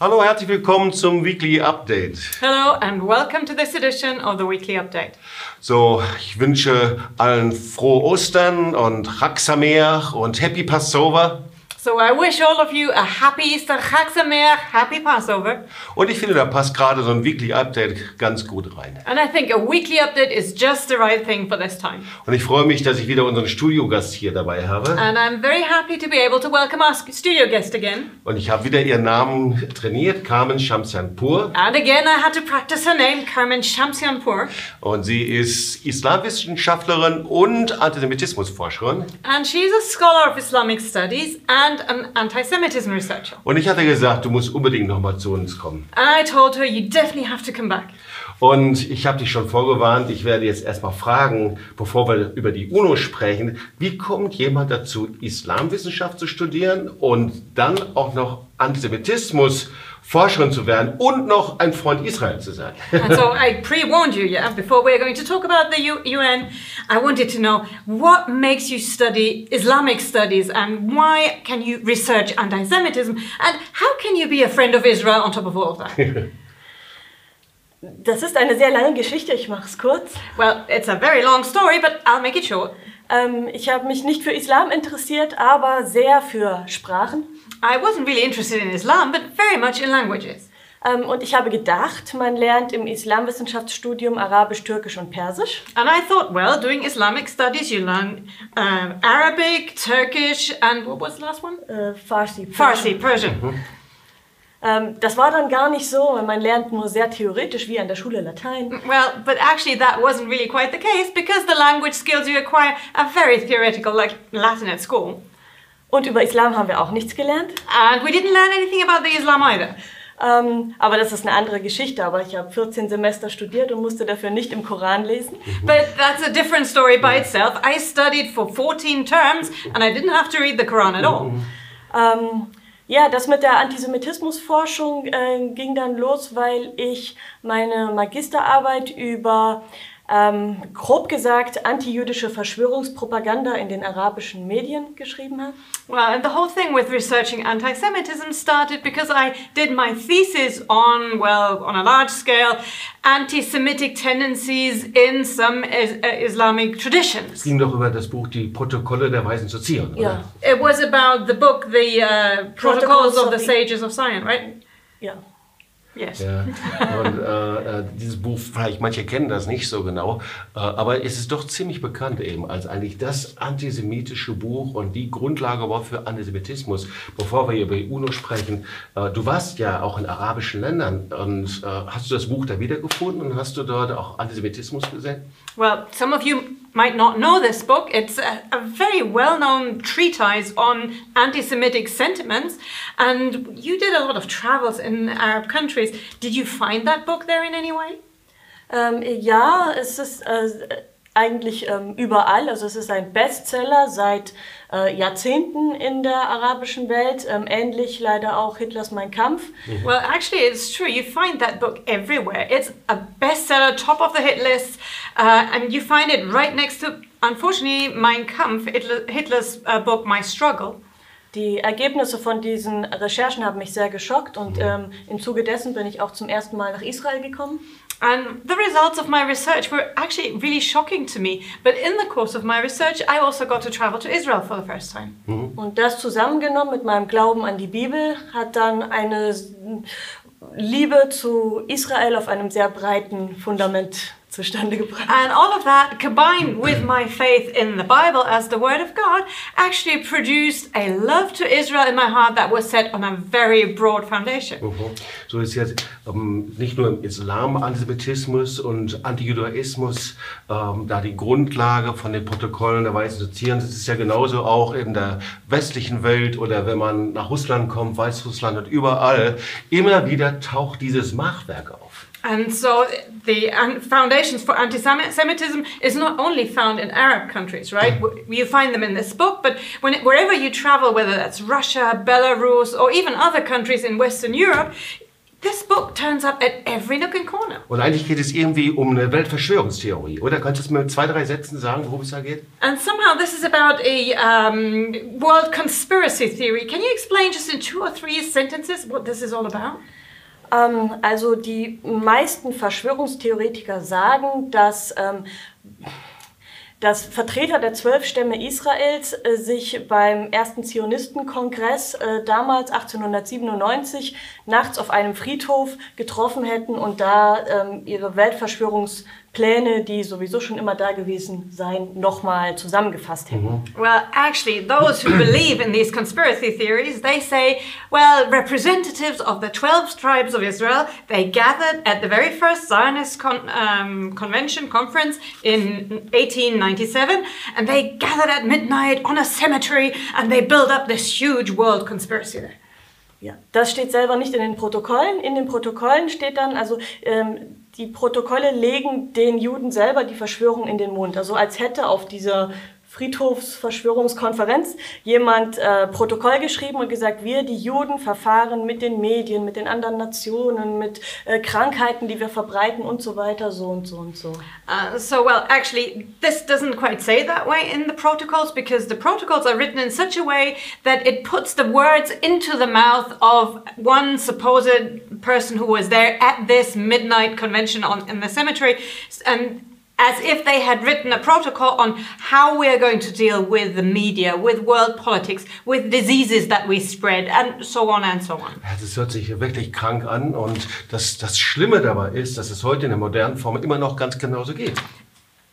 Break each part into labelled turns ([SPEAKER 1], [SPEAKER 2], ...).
[SPEAKER 1] Hallo, herzlich willkommen zum Weekly Update.
[SPEAKER 2] Hello and welcome to this edition of the Weekly Update.
[SPEAKER 1] So, ich wünsche allen frohe Ostern und Sameach und Happy Passover.
[SPEAKER 2] So I wish all of you a happy Easter, Chag Sameach, happy Passover.
[SPEAKER 1] Und ich finde, da passt gerade so ein Weekly Update ganz gut rein.
[SPEAKER 2] And I think a weekly update is just the right thing for this time.
[SPEAKER 1] Und ich freue mich, dass ich wieder unseren Studiogast hier dabei habe.
[SPEAKER 2] And I'm very happy to be able to welcome our studio guest again.
[SPEAKER 1] Und ich habe wieder ihren Namen trainiert, Carmen Shamsianpur.
[SPEAKER 2] And again, I had to practice her name, Carmen Shamsianpur.
[SPEAKER 1] Und sie ist Islamwissenschaftlerin und Antisemitismusforscherin.
[SPEAKER 2] And she's a scholar of Islamic studies and an anti-Semitism researcher.
[SPEAKER 1] Und ich hatte gesagt, du musst unbedingt nochmal zu uns kommen.
[SPEAKER 2] And I told her, you definitely have to come back.
[SPEAKER 1] Und ich habe dich schon vorgewarnt, ich werde jetzt erstmal fragen, bevor wir über die UNO sprechen, wie kommt jemand dazu, Islamwissenschaft zu studieren und dann auch noch Antisemitismus Forscherin zu werden und noch ein Freund Israel zu sein?
[SPEAKER 2] And so I pre-warned you, yeah, before we're going to talk about the U- UN, I wanted to know what makes you study Islamic studies and why can you research anti-Semitism and how can you be a friend of Israel on top of all of that?
[SPEAKER 3] Das ist eine sehr lange Geschichte, ich mache es kurz.
[SPEAKER 2] well, it's a very long story, but I'll make it short.
[SPEAKER 3] Ähm, ich habe mich nicht für Islam interessiert, aber sehr für Sprachen.
[SPEAKER 2] I wasn't really interested in Islam, but very much in languages.
[SPEAKER 3] Ähm, und ich habe gedacht, man lernt im Islamwissenschaftsstudium Arabisch, Türkisch und Persisch.
[SPEAKER 2] And I thought, well, doing Islamic studies, you learn um, Arabic, Turkish, and what was the last one?
[SPEAKER 3] Äh, Farsi.
[SPEAKER 2] Farsi, Persian.
[SPEAKER 3] Ähm, das war dann gar nicht so, weil man lernt nur sehr theoretisch, wie an der Schule Latein.
[SPEAKER 2] Well, but actually, that wasn't really quite the case because the language skills you acquire are very theoretical, like Latin at school.
[SPEAKER 3] Und über Islam haben wir auch nichts gelernt.
[SPEAKER 2] And we didn't learn anything about the Islam either.
[SPEAKER 3] Ähm, aber das ist eine andere Geschichte. Aber ich habe 14 Semester studiert und musste dafür nicht im Koran lesen.
[SPEAKER 2] But that's a different story by itself. I studied for 14 terms and I didn't have to read the Quran at all.
[SPEAKER 3] Ähm, ja, das mit der Antisemitismusforschung äh, ging dann los, weil ich meine Magisterarbeit über, ähm, grob gesagt, antijüdische Verschwörungspropaganda in den arabischen Medien geschrieben habe.
[SPEAKER 2] Well, and the whole thing with researching anti Semitism started because I did my thesis on, well, on a large scale, anti Semitic tendencies in some is- uh, Islamic
[SPEAKER 1] Es
[SPEAKER 2] traditions.
[SPEAKER 1] ging doch über das Buch Die Protokolle der Weisen zu Zion, oder?
[SPEAKER 3] Ja,
[SPEAKER 2] It was about the book, the uh, Protocols of the Sages of Zion, right?
[SPEAKER 3] ja.
[SPEAKER 2] Yes.
[SPEAKER 1] Ja, und äh, äh, dieses Buch, vielleicht manche kennen das nicht so genau, äh, aber es ist doch ziemlich bekannt eben als eigentlich das antisemitische Buch und die Grundlage überhaupt für Antisemitismus. Bevor wir über die UNO sprechen, äh, du warst ja auch in arabischen Ländern und äh, hast du das Buch da wiedergefunden und hast du dort auch Antisemitismus gesehen?
[SPEAKER 2] Well, some of you might not know this book. It's a, a very well known treatise on anti Semitic sentiments, and you did a lot of travels in Arab countries. Did you find that book there in any way?
[SPEAKER 3] Um, ähm, ja, es ist äh, uh, eigentlich ähm, überall. Also es ist ein Bestseller seit äh, Jahrzehnten in der arabischen Welt. Ähm, ähnlich leider auch Hitlers Mein Kampf.
[SPEAKER 2] Well, actually, it's true. You find that book everywhere. It's a bestseller, top of the hit list, uh, and you find it right next to, unfortunately, Mein Kampf, Hitler, Hitler's uh, book, My Struggle.
[SPEAKER 3] Die Ergebnisse von diesen Recherchen haben mich sehr geschockt und ähm, im Zuge dessen bin ich auch zum ersten Mal nach Israel gekommen.
[SPEAKER 2] And the results of my research were actually really shocking to me. But in the course of my research, I also got to travel to Israel for the first time.
[SPEAKER 3] Und das zusammengenommen mit meinem Glauben an die Bibel hat dann eine Liebe zu Israel auf einem sehr breiten Fundament zustande gebracht.
[SPEAKER 2] And all of that, combined with my faith in the Bible as the Word of God, actually produced a love to Israel in my heart that was set on a very broad foundation.
[SPEAKER 1] Mhm. So ist jetzt ähm, nicht nur im Islam Antisemitismus und Antijudaismus ähm, da die Grundlage von den Protokollen der Weißen zu zieren. Es ist ja genauso auch in der westlichen Welt oder wenn man nach Russland kommt, Weißrussland und überall. Immer wieder taucht dieses Machwerk auf.
[SPEAKER 2] And so the foundations for anti-Semitism is not only found in Arab countries, right? You find them in this book, but when it, wherever you travel, whether that's Russia, Belarus, or even other countries in Western Europe, this book turns up at every nook and corner.
[SPEAKER 1] Und eigentlich geht es irgendwie um eine Weltverschwörungstheorie, oder? Könntest du mir zwei, drei Sätzen sagen, worum es da geht?
[SPEAKER 2] And somehow this is about a um, world conspiracy theory. Can you explain just in two or three sentences what this is all about?
[SPEAKER 3] Ähm, also die meisten Verschwörungstheoretiker sagen, dass, ähm, dass Vertreter der zwölf Stämme Israels äh, sich beim ersten Zionistenkongress äh, damals 1897 nachts auf einem Friedhof getroffen hätten und da ähm, ihre Weltverschwörungspläne, die sowieso schon immer da gewesen seien, nochmal zusammengefasst hätten.
[SPEAKER 2] Well, actually, those who believe in these conspiracy theories, they say, well, representatives of the 12 tribes of Israel, they gathered at the very first Zionist con- um, convention conference in 1897, and they gathered at midnight on a cemetery, and they built up this huge world conspiracy there.
[SPEAKER 3] Ja, das steht selber nicht in den Protokollen. In den Protokollen steht dann, also ähm, die Protokolle legen den Juden selber die Verschwörung in den Mund. Also als hätte auf dieser Friedhofsverschwörungskonferenz jemand äh, Protokoll geschrieben und gesagt, wir, die Juden, verfahren mit den Medien, mit den anderen Nationen, mit äh, Krankheiten, die wir verbreiten und so weiter, so und so und so.
[SPEAKER 2] Uh, so, well, actually, this doesn't quite say that way in the protocols because the protocols are written in such a way that it puts the words into the mouth of one supposed person who was there at this midnight convention on, in the cemetery, and as if they had written a protocol on how we are going to deal with the media, with world politics, with diseases that we spread, and so on and so on.
[SPEAKER 1] Ja, Das hört sich wirklich krank an und das, das Schlimme dabei ist, dass es heute in der modernen Form immer noch ganz genauso geht.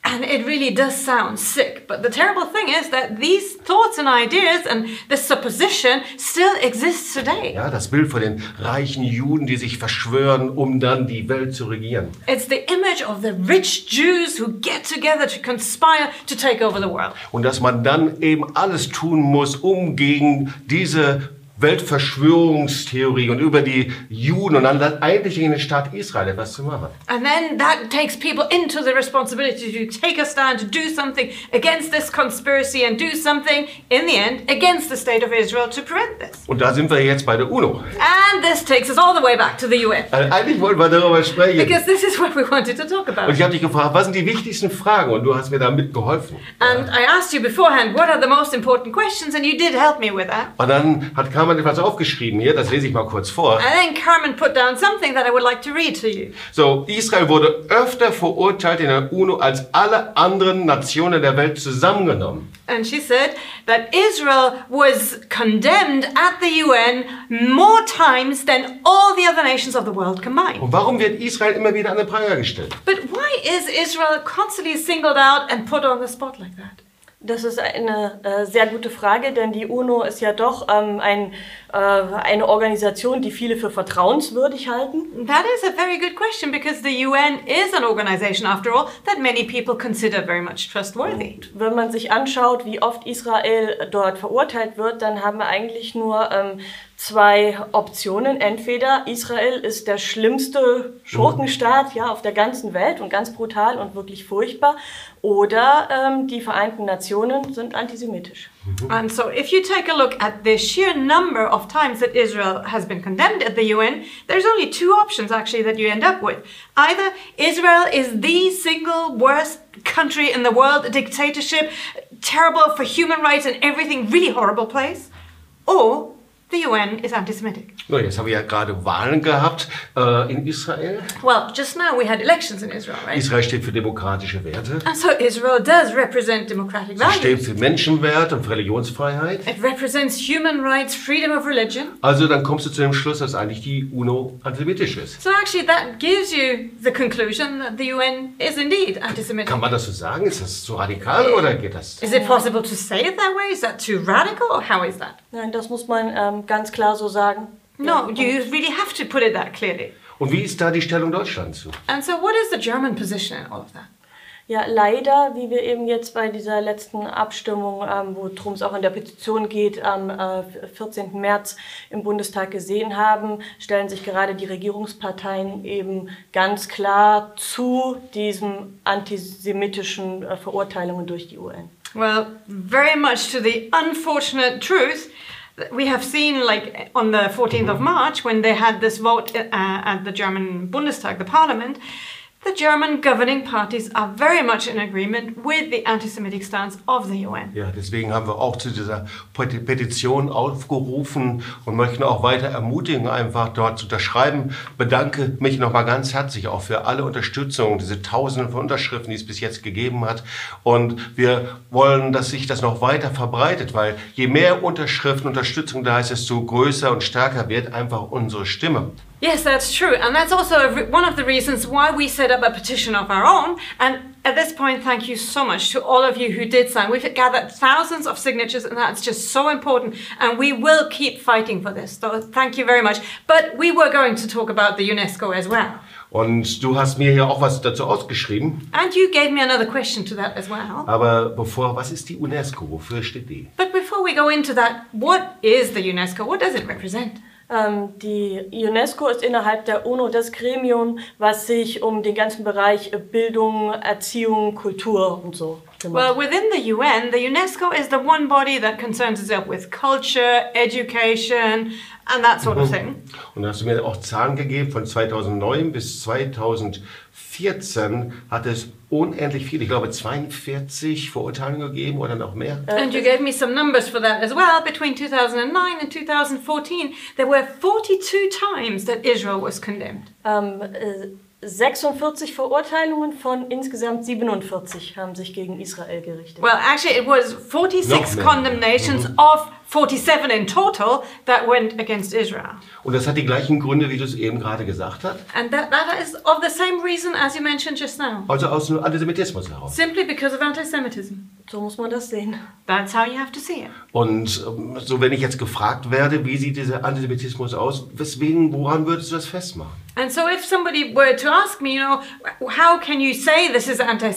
[SPEAKER 2] And it really does sound sick, but the terrible thing is that these thoughts and ideas and this supposition still exists today.
[SPEAKER 1] Ja, das Bild von den reichen Juden, die sich verschwören, um dann die Welt zu regieren.
[SPEAKER 2] It's the image of the rich Jews who get together to conspire to take over the world.
[SPEAKER 1] Und dass man dann eben alles tun muss, um gegen diese Weltverschwörungstheorie und über die Juden und dann eigentlich gegen den Staat Israel etwas zu machen.
[SPEAKER 2] And then that takes people into the responsibility to take a stand, to do something against this conspiracy and do something, in the end, against the state of Israel to prevent this.
[SPEAKER 1] Und da sind wir jetzt bei der UNO.
[SPEAKER 2] And this takes us all the way back to the UN.
[SPEAKER 1] Also eigentlich wollten wir darüber sprechen.
[SPEAKER 2] Because this is what we wanted to talk
[SPEAKER 1] Und
[SPEAKER 2] about.
[SPEAKER 1] ich habe dich gefragt, was sind die wichtigsten Fragen? Und du hast mir damit geholfen.
[SPEAKER 2] And I asked you beforehand, what are the most important questions? And you did help me with that.
[SPEAKER 1] Und dann hat Carmen etwas aufgeschrieben hier, das lese ich mal kurz vor.
[SPEAKER 2] And then Carmen put down something that I would like to read to you.
[SPEAKER 1] So, Israel wurde öfter verurteilt in der UNO als alle anderen Nationen der Welt zusammengenommen.
[SPEAKER 2] And she said that Israel was condemned at the UN more times than all the other nations of the world combined.
[SPEAKER 1] Und warum wird Israel immer wieder an den Pranger gestellt?
[SPEAKER 2] But why is Israel constantly singled out and put on the spot like that?
[SPEAKER 3] Das ist eine äh, sehr gute Frage, denn die UNO ist ja doch ähm, ein, eine Organisation, die viele für vertrauenswürdig halten.
[SPEAKER 2] That is a very good question because the UN is an organization, after all, that many people consider very much trustworthy.
[SPEAKER 3] Wenn man sich anschaut, wie oft Israel dort verurteilt wird, dann haben wir eigentlich nur ähm, zwei Optionen. Entweder Israel ist der schlimmste Schurkenstaat ja, auf der ganzen Welt und ganz brutal und wirklich furchtbar, oder ähm, die Vereinten Nationen sind antisemitisch. Mm-hmm.
[SPEAKER 2] And so, if you take a look at the sheer number of times that Israel has been condemned at the UN, there's only two options actually that you end up with. Either Israel is the single worst country in the world, a dictatorship, terrible for human rights and everything, really horrible place, or the UN is anti Semitic.
[SPEAKER 1] So, jetzt haben wir ja gerade Wahlen gehabt äh, in Israel.
[SPEAKER 2] Well, just now we had elections in Israel, right?
[SPEAKER 1] Israel steht für demokratische Werte.
[SPEAKER 2] And so Israel does represent democratic
[SPEAKER 1] Sie steht
[SPEAKER 2] values.
[SPEAKER 1] für Menschenwert und für Religionsfreiheit.
[SPEAKER 2] It represents human rights, freedom of religion.
[SPEAKER 1] Also dann kommst du zu dem Schluss, dass eigentlich die UNO antisemitisch ist.
[SPEAKER 2] So actually, that gives you the conclusion that the UN is indeed anti-Semitic.
[SPEAKER 1] Kann man das so sagen? Ist das so radikal oder geht das?
[SPEAKER 2] Is it possible to say it that way? Is that too radical, or how is that?
[SPEAKER 3] Nein, das muss man ähm, ganz klar so sagen.
[SPEAKER 2] No, you really have to put it that clearly.
[SPEAKER 1] Und wie ist da die Stellung Deutschlands zu?
[SPEAKER 2] And so, what is the German position in all of that?
[SPEAKER 3] Ja, leider, wie wir eben jetzt bei dieser letzten Abstimmung, ähm, worum es auch in der Petition geht, am äh, 14. März im Bundestag gesehen haben, stellen sich gerade die Regierungsparteien eben ganz klar zu diesen antisemitischen äh, Verurteilungen durch die UN.
[SPEAKER 2] Well, very much to the unfortunate truth, we have seen, like on the 14th of March, when they had this vote uh, at the German Bundestag, the parliament, the German governing parties are very much in agreement with the anti Semitic stance of the UN.
[SPEAKER 1] Ja, deswegen haben wir auch zu dieser Pet- Petition aufgerufen und möchten auch weiter ermutigen, einfach dort zu unterschreiben. Bedanke mich nochmal ganz herzlich auch für alle Unterstützung, diese Tausenden von Unterschriften, die es bis jetzt gegeben hat. Und wir wollen, dass sich das noch weiter verbreitet, weil je mehr Unterschriften, Unterstützung da ist, desto größer und stärker wird einfach unsere Stimme.
[SPEAKER 2] Yes, that's true. And that's also one of the reasons why we set up a petition of our own. And at this point, thank you so much to all of you who did sign. We've gathered thousands of signatures, and that's just so important. And we will keep fighting for this. So thank you very much. But we were going to talk about the UNESCO as well.
[SPEAKER 1] Und du hast mir ja auch was dazu ausgeschrieben.
[SPEAKER 2] And you gave me another question to that as well.
[SPEAKER 1] Aber bevor, was ist die UNESCO? Wofür steht die?
[SPEAKER 2] But before we go into that, what is the UNESCO? What does it represent?
[SPEAKER 3] Ähm, die UNESCO ist innerhalb der UNO das Gremium, was sich um den ganzen Bereich Bildung, Erziehung, Kultur und so
[SPEAKER 2] Well, within the UN, the UNESCO is the one body that concerns itself with culture, education, and that sort of thing.
[SPEAKER 1] Und da hast du mir auch Zahlen gegeben, von 2009 bis 2014 hat es unendlich viel, ich glaube 42 Verurteilungen gegeben oder noch mehr.
[SPEAKER 2] Uh, and you gave me some numbers for that as well. Between 2009 and 2014, there were 42 times that Israel was condemned.
[SPEAKER 3] Ähm, äh, 46 Verurteilungen von insgesamt 47 haben sich gegen Israel gerichtet.
[SPEAKER 2] Well, actually, it was 46
[SPEAKER 1] Noch mehr.
[SPEAKER 2] condemnations of 47 in total that went against Israel.
[SPEAKER 1] Und das hat die gleichen Gründe, wie du es eben gerade gesagt hast.
[SPEAKER 2] And that, that is of the same reason as you mentioned just now.
[SPEAKER 1] Also aus dem Antisemitismus heraus.
[SPEAKER 2] Simply because of anti Semitism.
[SPEAKER 3] So muss man das sehen.
[SPEAKER 2] That's how you have to see it.
[SPEAKER 1] Und ähm, so, wenn ich jetzt gefragt werde, wie sieht dieser Antisemitismus aus, weswegen, woran würdest du das festmachen?
[SPEAKER 2] And so, if somebody were to ask me, you know, how can you say this is anti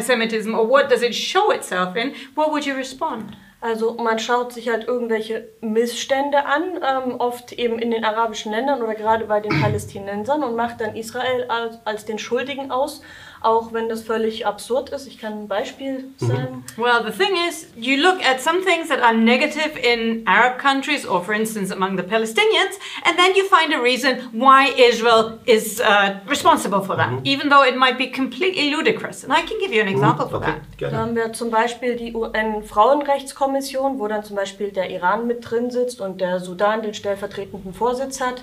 [SPEAKER 2] Semitism or what does it show itself in, what would you respond?
[SPEAKER 3] Also man schaut sich halt irgendwelche Missstände an, ähm, oft eben in den arabischen Ländern oder gerade bei den Palästinensern und macht dann Israel als, als den Schuldigen aus, auch wenn das völlig absurd ist. Ich kann ein Beispiel sagen.
[SPEAKER 2] Well, the thing is, you look at some things that are negative in Arab countries, or for instance, among the Palestinians, and then you find a reason why Israel is uh, responsible for that, even though it might be completely ludicrous. And I can give you an example for
[SPEAKER 1] Okay,
[SPEAKER 2] that.
[SPEAKER 3] Da
[SPEAKER 1] gerne.
[SPEAKER 3] haben wir zum Beispiel die UN-Frauenrechtskommission, wo dann zum Beispiel der Iran mit drin sitzt und der Sudan den stellvertretenden Vorsitz hat,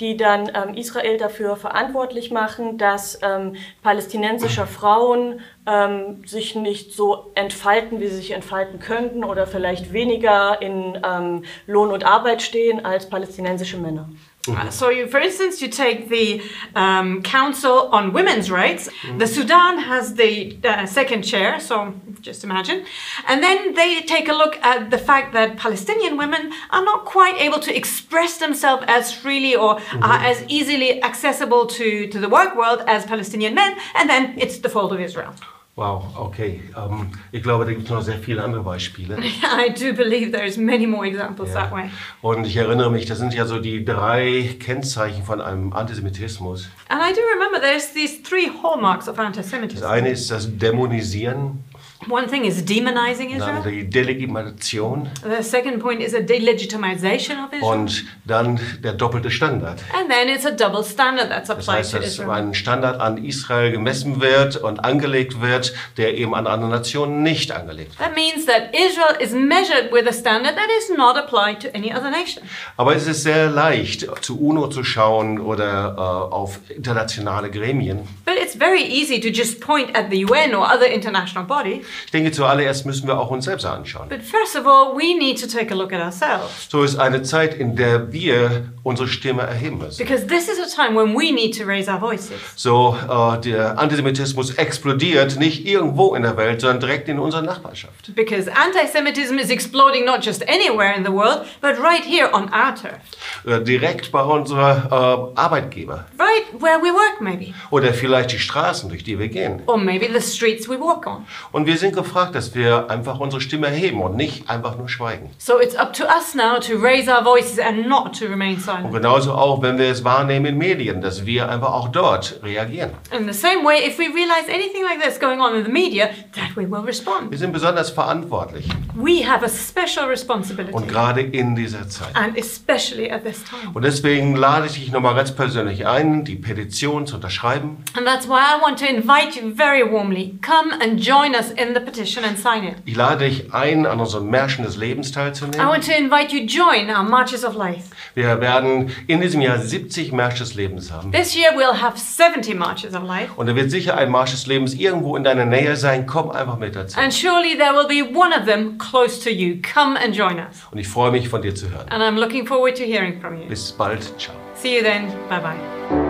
[SPEAKER 3] die dann ähm, Israel dafür verantwortlich machen, dass ähm, palästinensische Frauen ähm, sich nicht so entfalten, wie sie sich entfalten könnten oder vielleicht weniger in ähm, Lohn und Arbeit stehen als palästinensische Männer.
[SPEAKER 2] Uh, so, you, for instance, you take the um, Council on Women's Rights. The Sudan has the uh, second chair, so just imagine. And then they take a look at the fact that Palestinian women are not quite able to express themselves as freely or are as easily accessible to, to the work world as Palestinian men. And then it's the fault of Israel.
[SPEAKER 1] Wow, okay. Ähm, ich glaube, da gibt es noch sehr viele andere Beispiele.
[SPEAKER 2] I do believe there's many more examples that
[SPEAKER 1] Ja.
[SPEAKER 2] way.
[SPEAKER 1] Und ich erinnere mich, das sind ja so die drei Kennzeichen von einem Antisemitismus.
[SPEAKER 2] And I do remember there's these three hallmarks of
[SPEAKER 1] Das
[SPEAKER 2] anti-Semitism.
[SPEAKER 1] eine ist das Dämonisieren,
[SPEAKER 2] One thing is demonizing
[SPEAKER 1] dann
[SPEAKER 2] Israel.
[SPEAKER 1] die Delegitimation
[SPEAKER 2] The second point is a delegitimization of Israel.
[SPEAKER 1] und dann der doppelte Standard.
[SPEAKER 2] and then it's a double standard that's
[SPEAKER 1] Das
[SPEAKER 2] applied
[SPEAKER 1] heißt,
[SPEAKER 2] to
[SPEAKER 1] dass
[SPEAKER 2] Israel.
[SPEAKER 1] ein Standard an Israel gemessen wird und angelegt wird, der eben an andere Nationen nicht angelegt wird.
[SPEAKER 2] That means that Israel is measured with a standard that is not applied to any other nation.
[SPEAKER 1] Aber es ist sehr leicht, zu UNO zu schauen oder äh, auf internationale Gremien.
[SPEAKER 2] But it's very easy to just point at the UN or other international bodies.
[SPEAKER 1] Ich denke, zuallererst müssen wir auch uns selbst anschauen.
[SPEAKER 2] But first of all, we need to take a look at ourselves.
[SPEAKER 1] So ist eine Zeit, in der wir unsere Stimme erheben müssen.
[SPEAKER 2] Because this is a time when we need to raise our voices.
[SPEAKER 1] So, äh, der Antisemitismus explodiert nicht irgendwo in der Welt, sondern direkt in unserer Nachbarschaft.
[SPEAKER 2] Because anti Semitism is exploding not just anywhere in the world, but right here on our turf.
[SPEAKER 1] Äh, direkt bei unserer äh, Arbeitgeber.
[SPEAKER 2] Right where we work, maybe.
[SPEAKER 1] Oder vielleicht die Straßen, durch die wir gehen.
[SPEAKER 2] Or maybe the streets we walk on.
[SPEAKER 1] Und wir sind gefragt, dass wir einfach unsere Stimme erheben und nicht einfach nur schweigen.
[SPEAKER 2] So it's up to us now to raise our voices and not to remain
[SPEAKER 1] Und
[SPEAKER 2] silent.
[SPEAKER 1] genauso auch, wenn wir es wahrnehmen in Medien, dass wir einfach auch dort reagieren.
[SPEAKER 2] In the same way, if we realize anything like this going on in the media, that we will respond.
[SPEAKER 1] Wir sind besonders verantwortlich
[SPEAKER 2] We have a special responsibility,
[SPEAKER 1] und gerade in dieser Zeit.
[SPEAKER 2] and especially at this time.
[SPEAKER 1] Und deswegen lade ich dich nochmal ganz persönlich ein, die Petition zu unterschreiben.
[SPEAKER 2] And that's why I want to invite you very warmly. Come and join us in the petition and sign it.
[SPEAKER 1] Ich lade dich ein, an unseren Märschen des Lebens
[SPEAKER 2] I
[SPEAKER 1] teilzunehmen.
[SPEAKER 2] want to invite you join our Marches of Life.
[SPEAKER 1] Wir werden in diesem Jahr 70 Märsche des Lebens haben.
[SPEAKER 2] This year we'll have 70 Marches of Life.
[SPEAKER 1] Und da wird sicher ein Marsch des Lebens irgendwo in deiner Nähe sein. Komm einfach mit dazu.
[SPEAKER 2] And surely there will be one of them close to you. Come and join us.
[SPEAKER 1] Und ich freue mich, von dir zu hören.
[SPEAKER 2] And I'm looking forward to hearing from you.
[SPEAKER 1] Bis bald. Ciao.
[SPEAKER 2] See you then. Bye bye.